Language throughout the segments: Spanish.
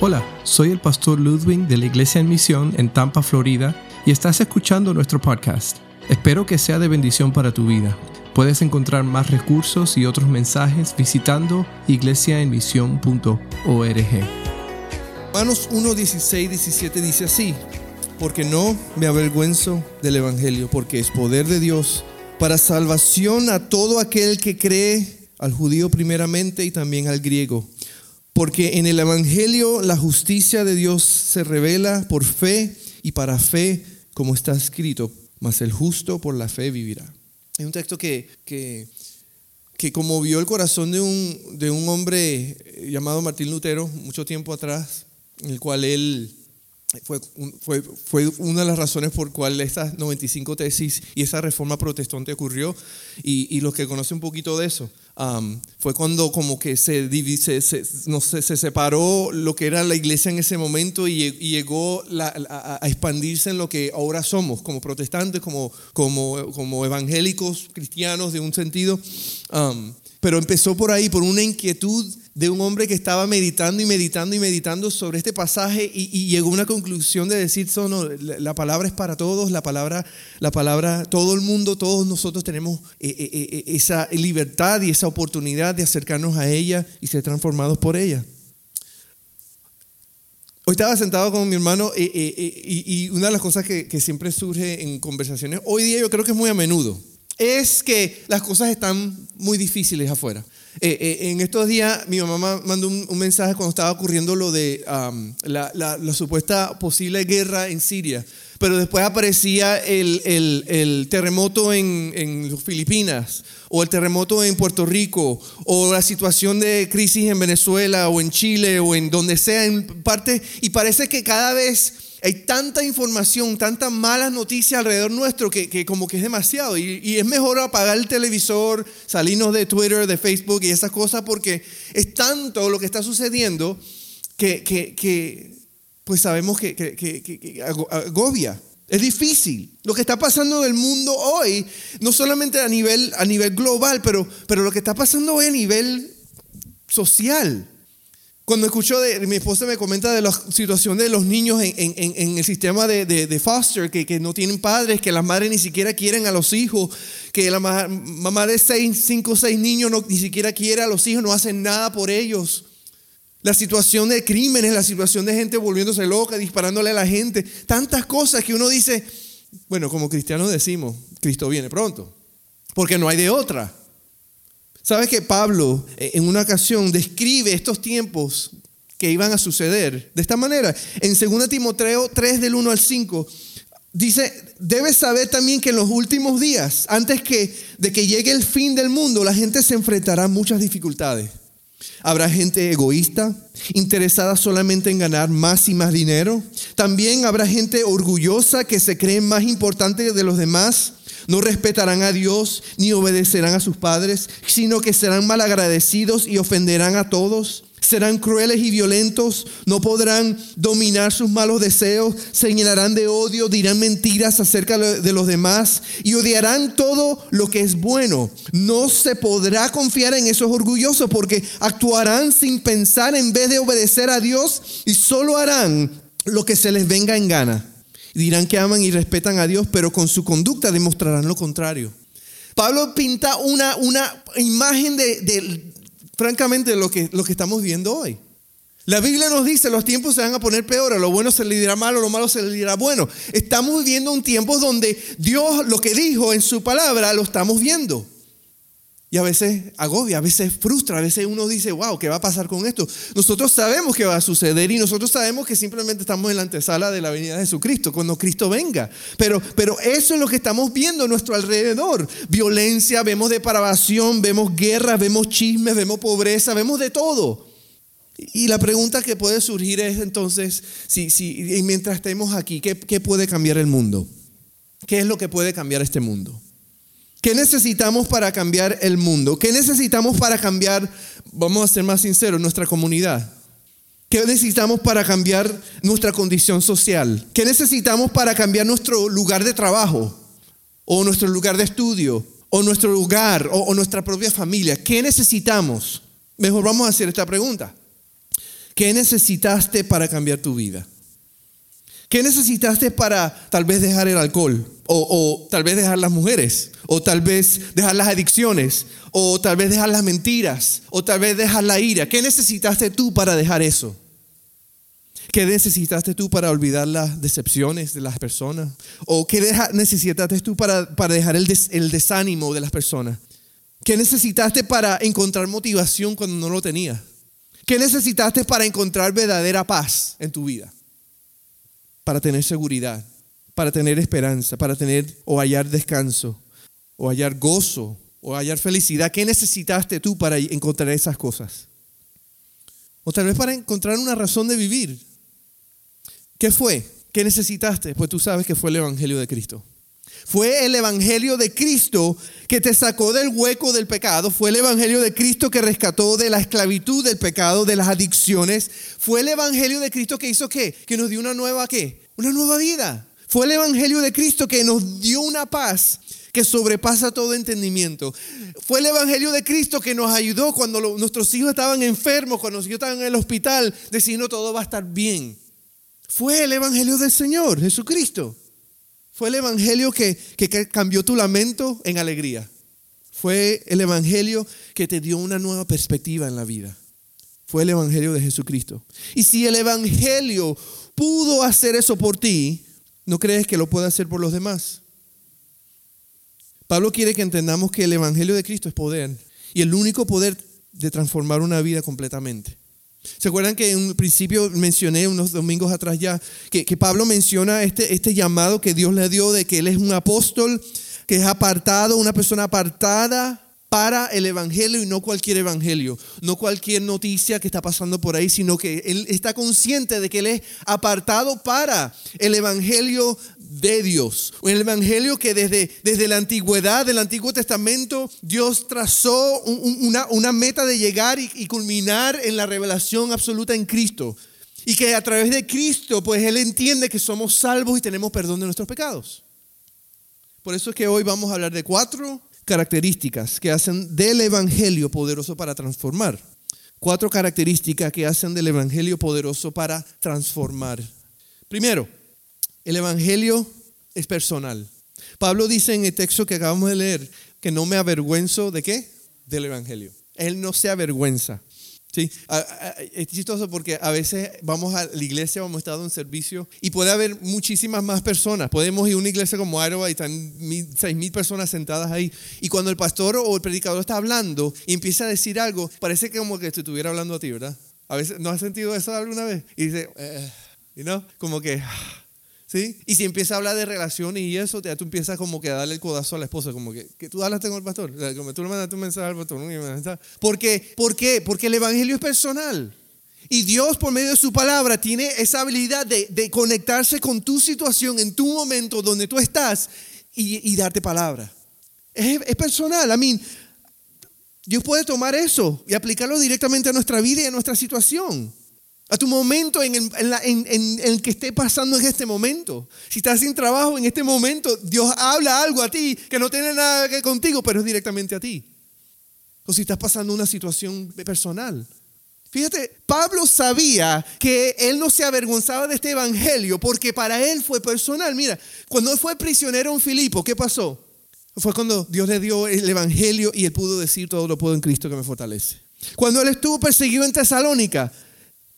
Hola, soy el pastor Ludwig de la Iglesia en Misión en Tampa, Florida, y estás escuchando nuestro podcast. Espero que sea de bendición para tu vida. Puedes encontrar más recursos y otros mensajes visitando iglesiaenmisión.org. Romanos 1, 16, 17 dice así, porque no me avergüenzo del Evangelio, porque es poder de Dios para salvación a todo aquel que cree, al judío primeramente y también al griego porque en el Evangelio la justicia de Dios se revela por fe y para fe, como está escrito, mas el justo por la fe vivirá. Es un texto que, que, que conmovió el corazón de un, de un hombre llamado Martín Lutero mucho tiempo atrás, en el cual él fue, fue, fue, una de las razones por cual estas 95 tesis y esa reforma protestante ocurrió. Y, y los que conocen un poquito de eso, fue cuando como que se, se, no se separó lo que era la iglesia en ese momento y, llegó a, expandirse en lo que ahora somos, como protestantes, como, como, como evangélicos, cristianos de un sentido. pero empezó por ahí, por una inquietud de un hombre que estaba meditando y meditando y meditando sobre este pasaje y, llegó a una conclusión de decir, no, la, palabra es para todos, la palabra, la palabra, todo el mundo, todos nosotros tenemos eh, eh, eh, esa libertad y esa oportunidad de acercarnos a ella y ser transformados por ella. Hoy estaba sentado con mi hermano y, una de las cosas que, que siempre surge en conversaciones, hoy día yo creo que es muy a menudo, es que las cosas están muy difíciles afuera. Eh, eh, en estos días mi mamá mandó un, mensaje cuando estaba ocurriendo lo de la, supuesta posible guerra en Siria, pero después aparecía el, terremoto en, en, Filipinas o el terremoto en Puerto Rico o la situación de crisis en Venezuela o en Chile o en donde sea en parte y parece que cada vez hay tanta información, tantas malas noticias alrededor nuestro que, como que es demasiado. Y, es mejor apagar el televisor, salirnos de Twitter, de Facebook y esas cosas porque es tanto lo que está sucediendo que, que pues sabemos que, agobia. Es difícil. Lo que está pasando en el mundo hoy, no solamente a nivel, a nivel global, pero, pero lo que está pasando hoy a nivel social. Cuando escucho de mi esposa me comenta de la situación de los niños en, el sistema de, foster, que, no tienen padres, que las madres ni siquiera quieren a los hijos, que la mamá de seis, cinco o seis niños no, ni siquiera quiere a los hijos, no hacen nada por ellos. La situación de crímenes, la situación de gente volviéndose loca, disparándole a la gente, tantas cosas que uno dice, bueno, como cristianos decimos, Cristo viene pronto, porque no hay de otra. ¿Sabes que Pablo eh, en una ocasión describe estos tiempos que iban a suceder de esta manera? En 2 Timoteo 3 del 1 al 5 dice, debes saber también que en los últimos días, antes que, de que llegue el fin del mundo, la gente se enfrentará a muchas dificultades. Habrá gente egoísta, interesada solamente en ganar más y más dinero. También habrá gente orgullosa que se cree más importante de los demás no respetarán a Dios ni obedecerán a sus padres, sino que serán malagradecidos y ofenderán a todos. Serán crueles y violentos, no podrán dominar sus malos deseos, se llenarán de odio, dirán mentiras acerca de los demás y odiarán todo lo que es bueno. No se podrá confiar en esos orgullosos porque actuarán sin pensar en vez de obedecer a Dios y solo harán lo que se les venga en gana dirán que aman y respetan a Dios, pero con su conducta demostrarán lo contrario. Pablo pinta una, una imagen de, francamente, lo que, lo que estamos viendo hoy. La Biblia nos dice, los tiempos se van a poner peor, lo bueno se le dirá malo, lo malo se le dirá bueno. Estamos viviendo un tiempo donde Dios lo que dijo en su palabra lo estamos viendo. Y a veces agobia, a veces frustra, a veces uno dice, wow, ¿qué va a pasar con esto? Nosotros sabemos que va a suceder y nosotros sabemos que simplemente estamos en la antesala de la venida de Jesucristo, cuando Cristo venga. Pero, pero eso es lo que estamos viendo a nuestro alrededor. Violencia, vemos depravación, vemos guerra, vemos chismes, vemos pobreza, vemos de todo. Y la pregunta que puede surgir es entonces, si, si, mientras estemos aquí, ¿qué, ¿qué puede cambiar el mundo? ¿Qué es lo que puede cambiar este mundo? ¿Qué necesitamos para cambiar el mundo? ¿Qué necesitamos para cambiar, vamos a ser más sinceros, nuestra comunidad? ¿Qué necesitamos para cambiar nuestra condición social? ¿Qué necesitamos para cambiar nuestro lugar de trabajo? ¿O nuestro lugar de estudio? ¿O nuestro lugar? ¿O, nuestra propia familia? ¿Qué necesitamos? Mejor vamos a hacer esta pregunta. ¿Qué necesitaste para cambiar tu vida? ¿Qué necesitaste para tal vez dejar el alcohol? O, tal vez dejar las mujeres, o tal vez dejar las adicciones, o tal vez dejar las mentiras, o tal vez dejar la ira. ¿Qué necesitaste tú para dejar eso? ¿Qué necesitaste tú para olvidar las decepciones de las personas? ¿O qué necesitaste tú para, para dejar el, el desánimo de las personas? ¿Qué necesitaste para encontrar motivación cuando no lo tenías? ¿Qué necesitaste para encontrar verdadera paz en tu vida? Para tener seguridad, para tener esperanza, para tener o hallar descanso, o hallar gozo, o hallar felicidad. ¿Qué necesitaste tú para encontrar esas cosas? O tal vez para encontrar una razón de vivir. ¿Qué fue? ¿Qué necesitaste? Pues tú sabes que fue el Evangelio de Cristo. Fue el Evangelio de Cristo que te sacó del hueco del pecado. Fue el Evangelio de Cristo que rescató de la esclavitud del pecado, de las adicciones. Fue el Evangelio de Cristo que hizo qué? Que nos dio una nueva qué? Una nueva vida. Fue el Evangelio de Cristo que nos dio una paz que sobrepasa todo entendimiento. Fue el Evangelio de Cristo que nos ayudó cuando nuestros hijos estaban enfermos, cuando nuestros hijos estaban en el hospital, diciendo todo va a estar bien. Fue el Evangelio del Señor, Jesucristo. Fue el Evangelio que, cambió tu lamento en alegría. Fue el Evangelio que te dio una nueva perspectiva en la vida. Fue el Evangelio de Jesucristo. Y si el Evangelio pudo hacer eso por ti, ¿no crees que lo puede hacer por los demás? Pablo quiere que entendamos que el Evangelio de Cristo es poder y el único poder de transformar una vida completamente. ¿Se acuerdan que en un principio mencioné unos domingos atrás ya que, Pablo menciona este, este llamado que Dios le dio de que él es un apóstol, que es apartado, una persona apartada para el Evangelio y no cualquier Evangelio, no cualquier noticia que está pasando por ahí, sino que él está consciente de que él es apartado para el Evangelio de Dios. El Evangelio que desde, desde la antigüedad del Antiguo Testamento Dios trazó una, una, meta de llegar y, y culminar en la revelación absoluta en Cristo. Y que a través de Cristo, pues Él entiende que somos salvos y tenemos perdón de nuestros pecados. Por eso es que hoy vamos a hablar de cuatro características que hacen del Evangelio poderoso para transformar. Cuatro características que hacen del Evangelio poderoso para transformar. Primero, el Evangelio es personal. Pablo dice en el texto que acabamos de leer que no me avergüenzo de qué? Del Evangelio. Él no se avergüenza. Sí, es chistoso porque a veces vamos a la iglesia, hemos estado en servicio y puede haber muchísimas más personas. Podemos ir a una iglesia como Aroa y están seis mil personas sentadas ahí. Y cuando el pastor o el predicador está hablando y empieza a decir algo, parece que como que te estuviera hablando a ti, ¿verdad? A veces, ¿no has sentido eso alguna vez? Y dice, eh, ¿no? Como que ¿Sí? Y si empieza a hablar de relaciones y eso, ya tú empiezas como que a darle el codazo a la esposa, como que, que tú hablaste con el pastor, como tú le mandaste un mensaje al pastor. ¿Por qué? ¿Por qué? Porque el evangelio es personal. Y Dios por medio de su palabra tiene esa habilidad de, de conectarse con tu situación en tu momento donde tú estás y, y darte palabra. Es, es personal. I mean, Dios puede tomar eso y aplicarlo directamente a nuestra vida y a nuestra situación a tu momento en el, que esté pasando en este momento. Si estás sin trabajo en este momento, Dios habla algo a ti que no tiene nada que ver contigo, pero es directamente a ti. O si estás pasando una situación personal. Fíjate, Pablo sabía que él no se avergonzaba de este evangelio porque para él fue personal. Mira, cuando él fue prisionero en Filipo, ¿qué pasó? Fue cuando Dios le dio el evangelio y él pudo decir todo lo puedo en Cristo que me fortalece. Cuando él estuvo perseguido en Tesalónica,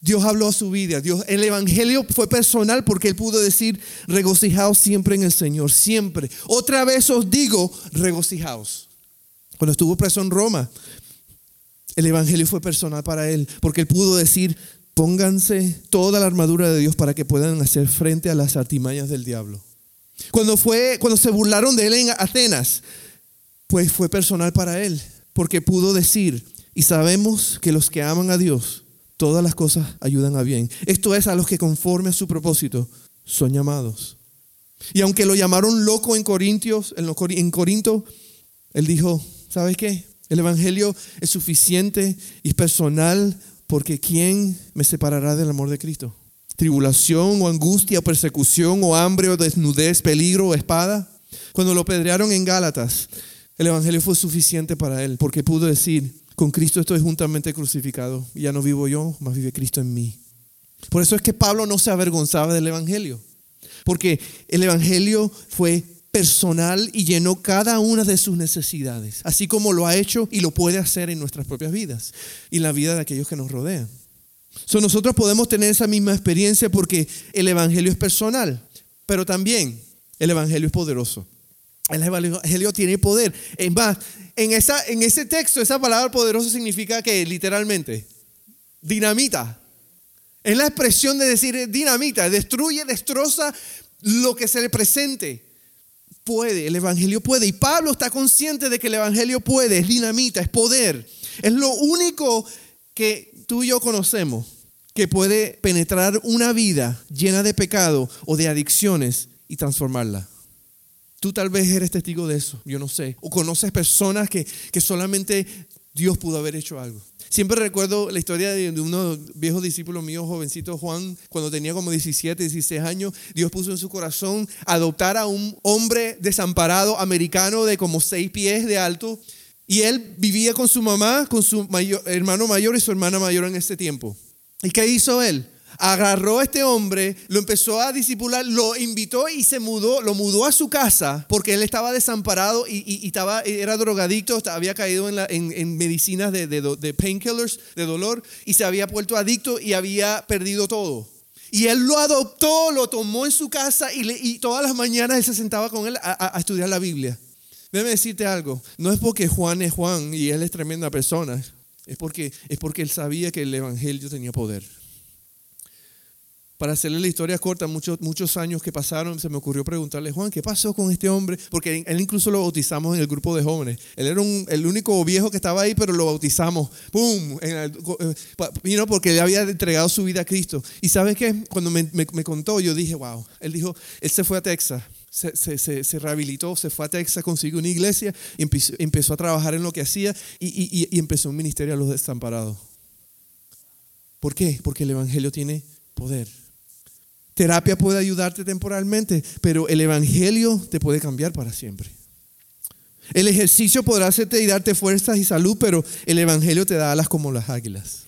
Dios habló a su vida. Dios, el evangelio fue personal porque él pudo decir, regocijaos siempre en el Señor, siempre. Otra vez os digo, regocijaos. Cuando estuvo preso en Roma, el evangelio fue personal para él porque él pudo decir, pónganse toda la armadura de Dios para que puedan hacer frente a las artimañas del diablo. Cuando fue cuando se burlaron de él en Atenas, pues fue personal para él porque pudo decir, y sabemos que los que aman a Dios todas las cosas ayudan a bien. Esto es a los que conforme a su propósito son llamados. Y aunque lo llamaron loco en Corintios, en Corinto, él dijo, ¿sabes qué? El evangelio es suficiente y personal porque ¿quién me separará del amor de Cristo? Tribulación o angustia, persecución o hambre o desnudez, peligro o espada. Cuando lo pedrearon en Gálatas, el evangelio fue suficiente para él porque pudo decir, con Cristo estoy juntamente crucificado. Ya no vivo yo, más vive Cristo en mí. Por eso es que Pablo no se avergonzaba del Evangelio. Porque el Evangelio fue personal y llenó cada una de sus necesidades, así como lo ha hecho y lo puede hacer en nuestras propias vidas y la vida de aquellos que nos rodean. So, nosotros podemos tener esa misma experiencia porque el Evangelio es personal, pero también el Evangelio es poderoso. El Evangelio tiene poder. Es más, en, esa, en ese texto, esa palabra poderoso significa que literalmente, dinamita. Es la expresión de decir dinamita, destruye, destroza lo que se le presente. Puede, el Evangelio puede. Y Pablo está consciente de que el Evangelio puede, es dinamita, es poder. Es lo único que tú y yo conocemos que puede penetrar una vida llena de pecado o de adicciones y transformarla. Tú tal vez eres testigo de eso, yo no sé. O conoces personas que, que solamente Dios pudo haber hecho algo. Siempre recuerdo la historia de, uno viejos discípulos míos, jovencito Juan, cuando tenía como 17, 16 años, Dios puso en su corazón adoptar a un hombre desamparado americano de como 6 pies de alto. Y él vivía con su mamá, con su hermano mayor y su hermana mayor en ese tiempo. ¿Y qué hizo él? Agarró a este hombre, lo empezó a disipular, lo invitó y se mudó, lo mudó a su casa porque él estaba desamparado y, estaba, era drogadicto, había caído en, medicinas de, de painkillers, de dolor, y se había vuelto adicto y había perdido todo. Y él lo adoptó, lo tomó en su casa y, todas las mañanas él se sentaba con él a, estudiar la Biblia. Déjame decirte algo, no es porque Juan es Juan y él es tremenda persona, es porque, es porque él sabía que el Evangelio tenía poder. Para hacerle la historia corta, muchos, muchos años que pasaron, se me ocurrió preguntarle, Juan, ¿qué pasó con este hombre? Porque él incluso lo bautizamos en el grupo de jóvenes. Él era el único viejo que estaba ahí, pero lo bautizamos. ¡Pum! vino porque él había entregado su vida a Cristo. Y ¿sabes qué? Cuando me, contó, yo dije, wow. Él dijo, él se fue a Texas. Se, rehabilitó, se fue a Texas, consiguió una iglesia y empezó, a trabajar en lo que hacía y empezó un ministerio a los desamparados. ¿Por qué? Porque el Evangelio tiene poder. Terapia puede ayudarte temporalmente, pero el Evangelio te puede cambiar para siempre. El ejercicio podrá hacerte y darte fuerzas y salud, pero el Evangelio te da alas como las águilas.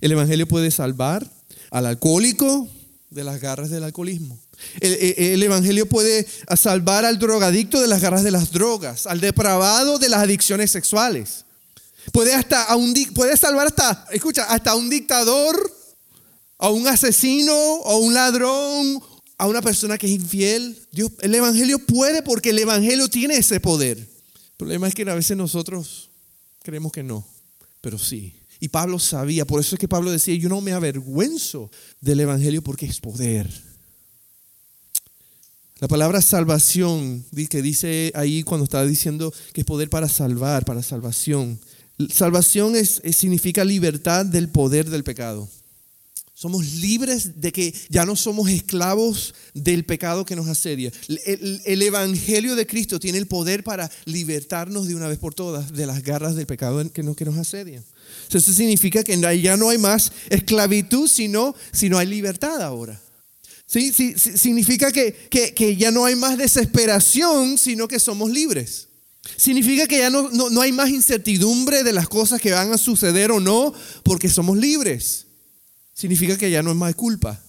El Evangelio puede salvar al alcohólico de las garras del alcoholismo. El, Evangelio puede salvar al drogadicto de las garras de las drogas, al depravado de las adicciones sexuales. Puede, hasta a un, puede salvar hasta, escucha, hasta un dictador a un asesino o un ladrón, a una persona que es infiel. Dios, el Evangelio puede porque el Evangelio tiene ese poder. El problema es que a veces nosotros creemos que no, pero sí. Y Pablo sabía, por eso es que Pablo decía, yo no me avergüenzo del Evangelio porque es poder. La palabra salvación, que dice ahí cuando estaba diciendo que es poder para salvar, para salvación. Salvación es, significa libertad del poder del pecado. Somos libres de que ya no somos esclavos del pecado que nos asedia. El, Evangelio de Cristo tiene el poder para libertarnos de una vez por todas de las garras del pecado que nos, que nos asedian. Eso significa que ya no hay más esclavitud, sino, sino hay libertad ahora. ¿Sí? sí significa que, que, ya no hay más desesperación, sino que somos libres. Significa que ya no, no, no hay más incertidumbre de las cosas que van a suceder o no, porque somos libres significa que ya no es más culpa.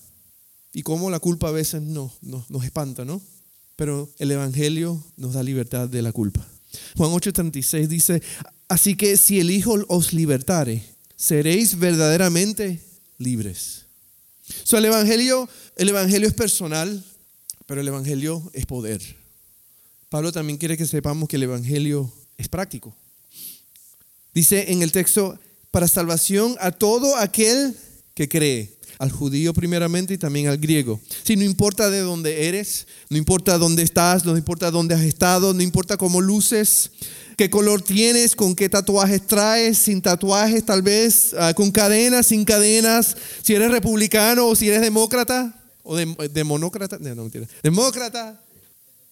Y como la culpa a veces no, nos espanta, ¿no? Pero el Evangelio nos da libertad de la culpa. Juan 8:36 dice, así que si el Hijo os libertare, seréis verdaderamente libres. So, el, evangelio, el Evangelio es personal, pero el Evangelio es poder. Pablo también quiere que sepamos que el Evangelio es práctico. Dice en el texto, para salvación a todo aquel que cree, al judío primeramente y también al griego. Si no importa de dónde eres, no importa dónde estás, no importa dónde has estado, no importa cómo luces, qué color tienes, con qué tatuajes traes, sin tatuajes tal vez, ah, con cadenas, sin cadenas, si eres republicano o si eres demócrata o de, demonócrata, no, no mentira, demócrata.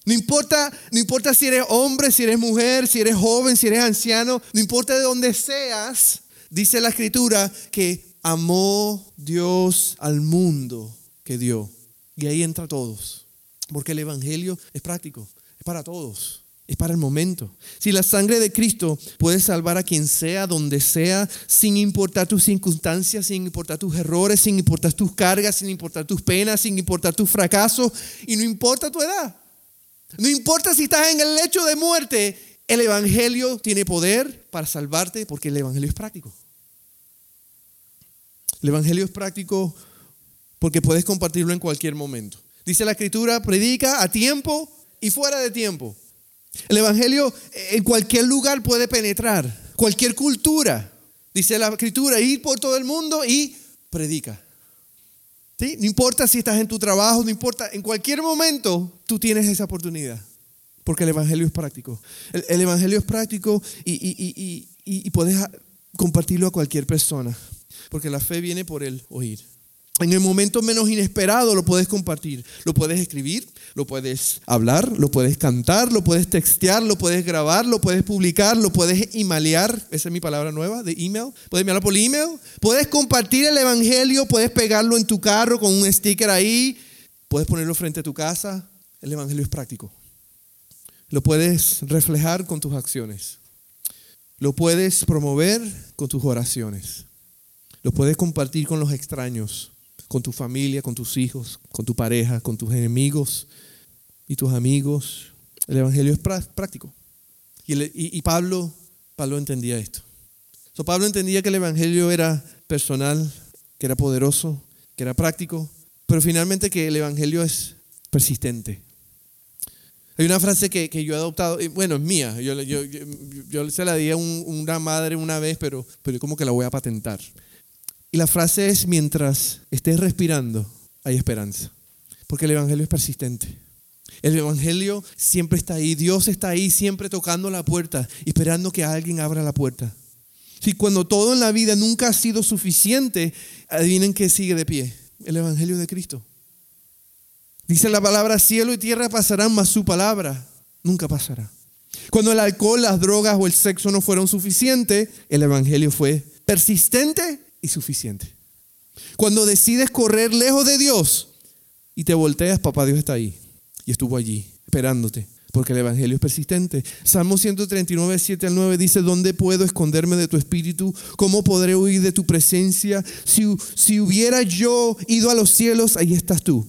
No importa, no importa si eres hombre, si eres mujer, si eres joven, si eres anciano, no importa de dónde seas, dice la escritura que amó Dios al mundo que dio. Y ahí entra todos. Porque el Evangelio es práctico, es para todos. es para el momento. Si la sangre de Cristo puede salvar a quien sea, donde sea, sin importar tus circunstancias, sin importar tus errores, sin importar tus cargas, sin importar tus penas, sin importar tus fracasos, y no importa tu edad. No importa si estás en el lecho de muerte, el Evangelio tiene poder para salvarte porque el Evangelio es práctico. El Evangelio es práctico porque puedes compartirlo en cualquier momento. Dice la Escritura, predica a tiempo y fuera de tiempo. El Evangelio en cualquier lugar puede penetrar, cualquier cultura. Dice la Escritura, ir por todo el mundo y predica. ¿Sí? No importa si estás en tu trabajo, no importa, en cualquier momento tú tienes esa oportunidad, porque el Evangelio es práctico. El, Evangelio es práctico y, y puedes compartirlo a cualquier persona, porque la fe viene por el oír. En el momento menos inesperado lo puedes compartir, lo puedes escribir, lo puedes hablar, lo puedes cantar, lo puedes textear, lo puedes grabar, lo puedes publicar, lo puedes emailear, esa es mi palabra nueva, de email, puedes enviarlo por email, puedes compartir el evangelio, puedes pegarlo en tu carro con un sticker ahí, puedes ponerlo frente a tu casa, el evangelio es práctico. Lo puedes reflejar con tus acciones. Lo puedes promover con tus oraciones. Lo puedes compartir con los extraños con tu familia, con tus hijos, con tu pareja, con tus enemigos y tus amigos. El Evangelio es práctico. Y, Pablo, Pablo entendía esto. So, Pablo entendía que el Evangelio era personal, que era poderoso, que era práctico, pero finalmente que el Evangelio es persistente. Hay una frase que, yo he adoptado, bueno, es mía, yo, se la di a una madre una vez, pero, pero como que la voy a patentar. Y la frase es, mientras estés respirando, hay esperanza. Porque el Evangelio es persistente. El Evangelio siempre está ahí. Dios está ahí siempre tocando la puerta, esperando que alguien abra la puerta. Si cuando todo en la vida nunca ha sido suficiente, adivinen que sigue de pie. El Evangelio de Cristo. Dice la palabra, cielo y tierra pasarán, mas su palabra nunca pasará. Cuando el alcohol, las drogas o el sexo no fueron suficientes, el Evangelio fue persistente y suficiente. Cuando decides correr lejos de Dios y te volteas, papá Dios está ahí y estuvo allí esperándote. Porque el Evangelio es persistente. Salmo 139, 7 al 9 dice, ¿dónde puedo esconderme de tu espíritu? ¿Cómo podré huir de tu presencia? Si, si hubiera yo ido a los cielos, ahí estás tú.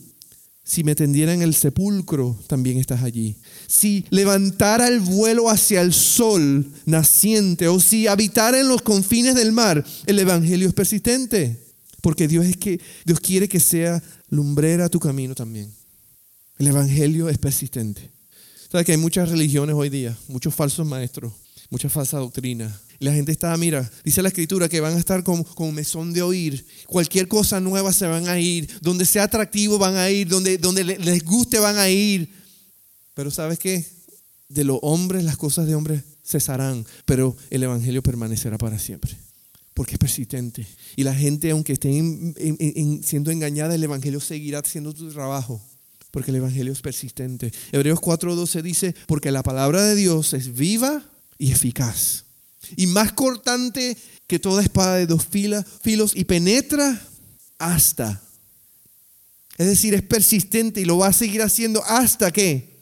Si me tendiera en el sepulcro, también estás allí. Si levantara el vuelo hacia el sol naciente o si habitara en los confines del mar, el evangelio es persistente, porque Dios es que Dios quiere que sea lumbrera tu camino también. El evangelio es persistente. Sabes que hay muchas religiones hoy día, muchos falsos maestros, mucha falsa doctrina, la gente está, mira, dice la escritura que van a estar como mesón de oír. Cualquier cosa nueva se van a ir. Donde sea atractivo van a ir. Donde, donde les guste van a ir. Pero ¿sabes qué? De los hombres las cosas de hombres cesarán. Pero el Evangelio permanecerá para siempre. Porque es persistente. Y la gente, aunque esté siendo engañada, el Evangelio seguirá haciendo su trabajo porque el Evangelio es persistente. Hebreos 4:12 dice, porque la palabra de Dios es viva y eficaz y más cortante que toda espada de dos filos y penetra hasta. Es decir, es persistente y lo va a seguir haciendo hasta que,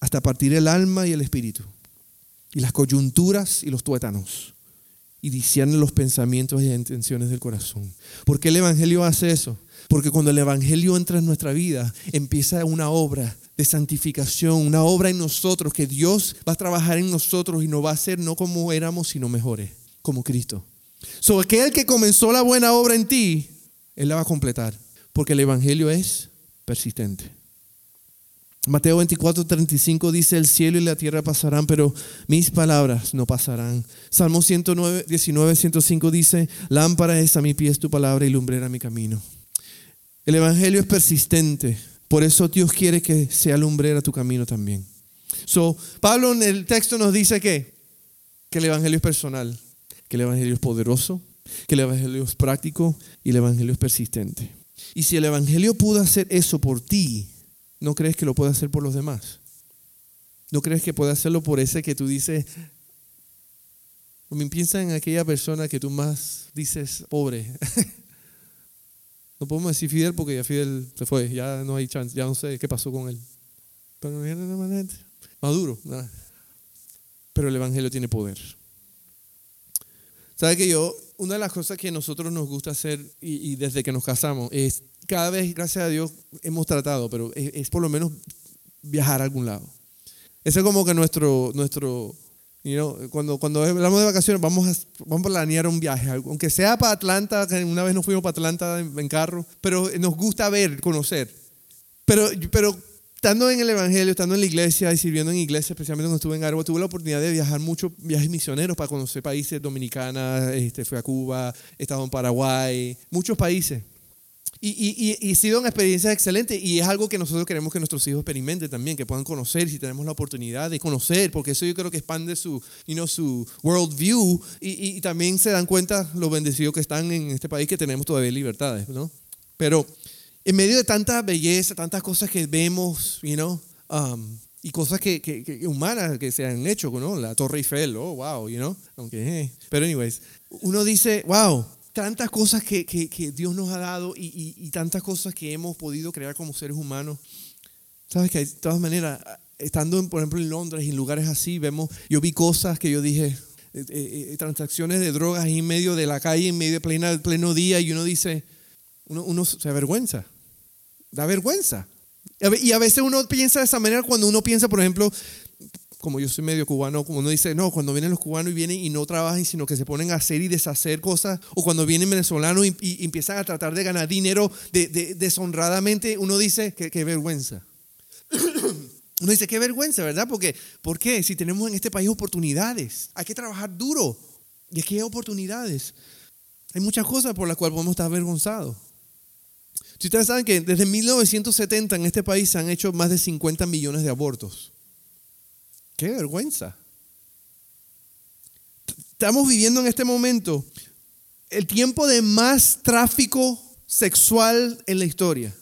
hasta partir el alma y el espíritu, y las coyunturas y los tuétanos, y discierne los pensamientos y las intenciones del corazón. ¿Por qué el Evangelio hace eso? Porque cuando el Evangelio entra en nuestra vida, empieza una obra de santificación, una obra en nosotros, que Dios va a trabajar en nosotros y nos va a hacer no como éramos, sino mejores, como Cristo. So, aquel que comenzó la buena obra en ti, Él la va a completar, porque el Evangelio es persistente. Mateo 24, 35 dice, el cielo y la tierra pasarán, pero mis palabras no pasarán. Salmo 119, 19, 105 dice, lámpara es a mi pie tu palabra y lumbrera mi camino. El Evangelio es persistente. Por eso Dios quiere que sea lumbrera tu camino también. So, Pablo en el texto nos dice que, que el Evangelio es personal, que el Evangelio es poderoso, que el Evangelio es práctico y el Evangelio es persistente. Y si el Evangelio pudo hacer eso por ti, ¿no crees que lo puede hacer por los demás? ¿No crees que puede hacerlo por ese que tú dices, piensa en aquella persona que tú más dices pobre? No podemos decir Fidel porque ya Fidel se fue, ya no hay chance, ya no sé qué pasó con él. Pero Maduro, pero el Evangelio tiene poder. ¿Sabe que yo, una de las cosas que nosotros nos gusta hacer y, desde que nos casamos es, cada vez, gracias a Dios, hemos tratado, pero es, por lo menos viajar a algún lado. Ese es como que nuestro, nuestro cuando, cuando hablamos de vacaciones, vamos a, planear un viaje, aunque sea para Atlanta, una vez nos fuimos para Atlanta en, carro, pero nos gusta ver, conocer. Pero, pero estando en el Evangelio, estando en la iglesia y sirviendo en iglesia, especialmente cuando estuve en Arbo, tuve la oportunidad de viajar muchos viajes misioneros para conocer países dominicanas, este, fui a Cuba, he estado en Paraguay, muchos países. Y, y, ha sido una experiencia excelente y es algo que nosotros queremos que nuestros hijos experimenten también, que puedan conocer si tenemos la oportunidad de conocer, porque eso yo creo que expande su, you know, su worldview y, y, también se dan cuenta lo bendecidos que están en este país que tenemos todavía libertades, ¿no? Pero en medio de tanta belleza, tantas cosas que vemos, you know, um, y cosas que, que, humanas que se han hecho, ¿no? La Torre Eiffel, oh, wow, you know, aunque, eh. pero anyways, uno dice, wow, tantas cosas que, que, Dios nos ha dado y, y, tantas cosas que hemos podido crear como seres humanos. Sabes que de todas maneras, estando por ejemplo en Londres y en lugares así, vemos, yo vi cosas que yo dije, eh, eh, eh, transacciones de drogas en medio de la calle, en medio de plena, pleno día, y uno dice, uno, uno se avergüenza, da vergüenza. Y a veces uno piensa de esa manera cuando uno piensa, por ejemplo, como yo soy medio cubano, como uno dice, no, cuando vienen los cubanos y vienen y no trabajan, sino que se ponen a hacer y deshacer cosas, o cuando vienen venezolanos y, empiezan a tratar de ganar dinero de, deshonradamente, uno dice, qué, vergüenza. uno dice, qué vergüenza, ¿verdad? Porque, ¿por qué? Si tenemos en este país oportunidades, hay que trabajar duro. Y es que hay oportunidades. Hay muchas cosas por las cuales podemos estar avergonzados. Si ustedes saben que desde 1970 en este país se han hecho más de 50 millones de abortos. Qué vergüenza. Estamos viviendo en este momento el tiempo de más tráfico sexual en la historia.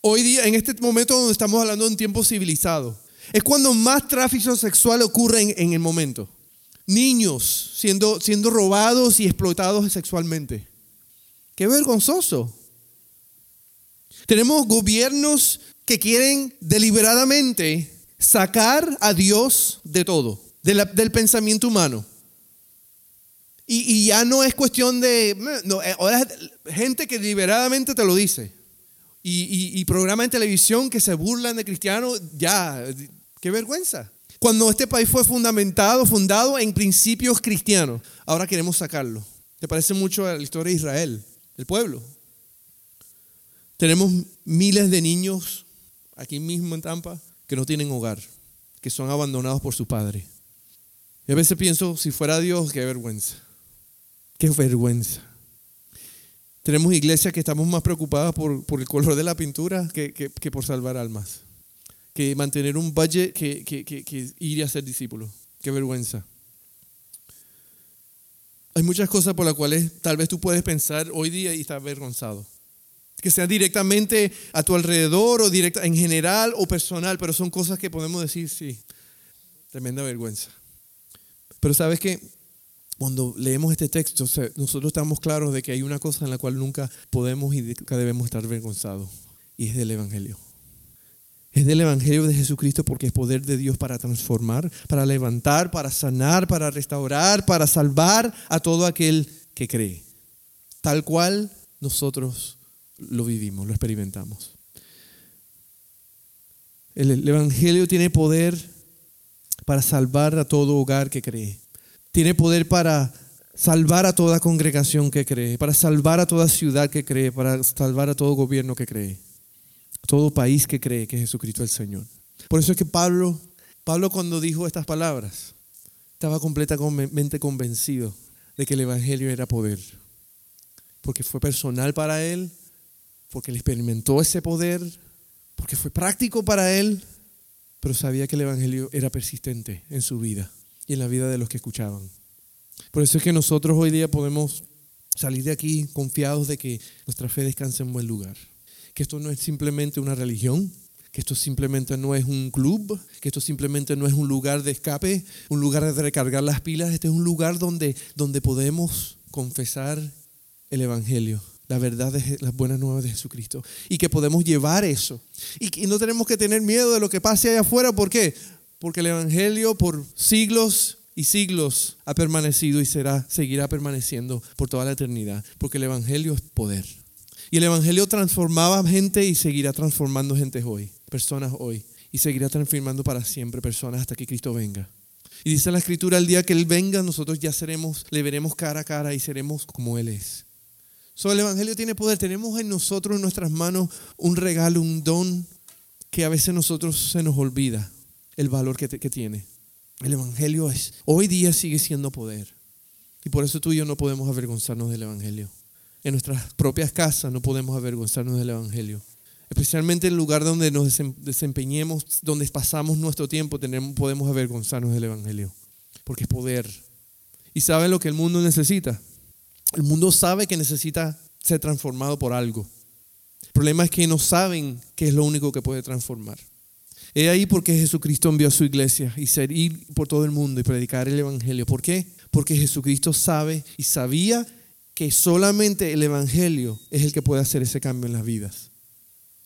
Hoy día, en este momento donde estamos hablando de un tiempo civilizado, es cuando más tráfico sexual ocurre en, el momento. Niños siendo, siendo robados y explotados sexualmente. Qué vergonzoso. Tenemos gobiernos que quieren deliberadamente sacar a Dios de todo, del pensamiento humano. Y, ya no es cuestión de, eh, ahora gente que deliberadamente te lo dice. Y, y, programas en televisión que se burlan de cristianos, ya, qué vergüenza. Cuando este país fue fundamentado, fundado en principios cristianos, ahora queremos sacarlo. ¿Te parece mucho a la historia de Israel, el pueblo? Tenemos miles de niños aquí mismo en Tampa que no tienen hogar, que son abandonados por su padre. Y a veces pienso, si fuera Dios, qué vergüenza. Qué vergüenza. Tenemos iglesias que estamos más preocupadas por, por el color de la pintura que, que, por salvar almas. Que mantener un budget que, que ir a ser discípulos. Qué vergüenza. Hay muchas cosas por las cuales tal vez tú puedes pensar hoy día y estar avergonzado que sea directamente a tu alrededor o directa, en general o personal, pero son cosas que podemos decir, sí, tremenda vergüenza. Pero sabes que cuando leemos este texto, nosotros estamos claros de que hay una cosa en la cual nunca podemos y nunca debemos estar avergonzados, y es del Evangelio. Es del Evangelio de Jesucristo porque es poder de Dios para transformar, para levantar, para sanar, para restaurar, para salvar a todo aquel que cree. Tal cual nosotros lo vivimos, lo experimentamos. El, Evangelio tiene poder para salvar a todo hogar que cree. Tiene poder para salvar a toda congregación que cree, para salvar a toda ciudad que cree, para salvar a todo gobierno que cree, todo país que cree que Jesucristo es el Señor. Por eso es que Pablo, Pablo cuando dijo estas palabras, estaba completamente convencido de que el Evangelio era poder, porque fue personal para él, porque él experimentó ese poder, porque fue práctico para él, pero sabía que el Evangelio era persistente en su vida y en la vida de los que escuchaban. Por eso es que nosotros hoy día podemos salir de aquí confiados de que nuestra fe descansa en buen lugar. Que esto no es simplemente una religión, que esto simplemente no es un club, que esto simplemente no es un lugar de escape, un lugar de recargar las pilas, este es un lugar donde, donde podemos confesar el Evangelio la verdad de las buenas nuevas de Jesucristo. Y que podemos llevar eso. Y, no tenemos que tener miedo de lo que pase allá afuera. ¿Por qué? porque el Evangelio por siglos y siglos ha permanecido y será, seguirá permaneciendo por toda la eternidad, porque el Evangelio es poder. Y el Evangelio transformaba gente y seguirá transformando gente hoy, personas hoy, y seguirá transformando para siempre personas hasta que Cristo venga. Y dice la Escritura, el día que Él venga, nosotros ya seremos, le veremos cara a cara y seremos como Él es. So, el Evangelio tiene poder. Tenemos en nosotros, en nuestras manos, un regalo, un don que a veces nosotros se nos olvida el valor que, tiene. El Evangelio es, hoy día sigue siendo poder. Y por eso tú y yo no podemos avergonzarnos del Evangelio. En nuestras propias casas no podemos avergonzarnos del Evangelio. Especialmente en el lugar donde nos desempeñemos, donde pasamos nuestro tiempo, podemos avergonzarnos del Evangelio. Porque es poder. ¿Y saben lo que el mundo necesita? El mundo sabe que necesita ser transformado por algo. El problema es que no saben qué es lo único que puede transformar. He ahí porque Jesucristo envió a su iglesia y ser ir por todo el mundo y predicar el Evangelio. ¿Por qué? Porque Jesucristo sabe y sabía que solamente el Evangelio es el que puede hacer ese cambio en las vidas.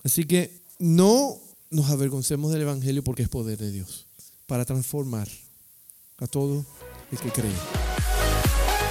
Así que no nos avergoncemos del Evangelio porque es poder de Dios para transformar a todo el que cree.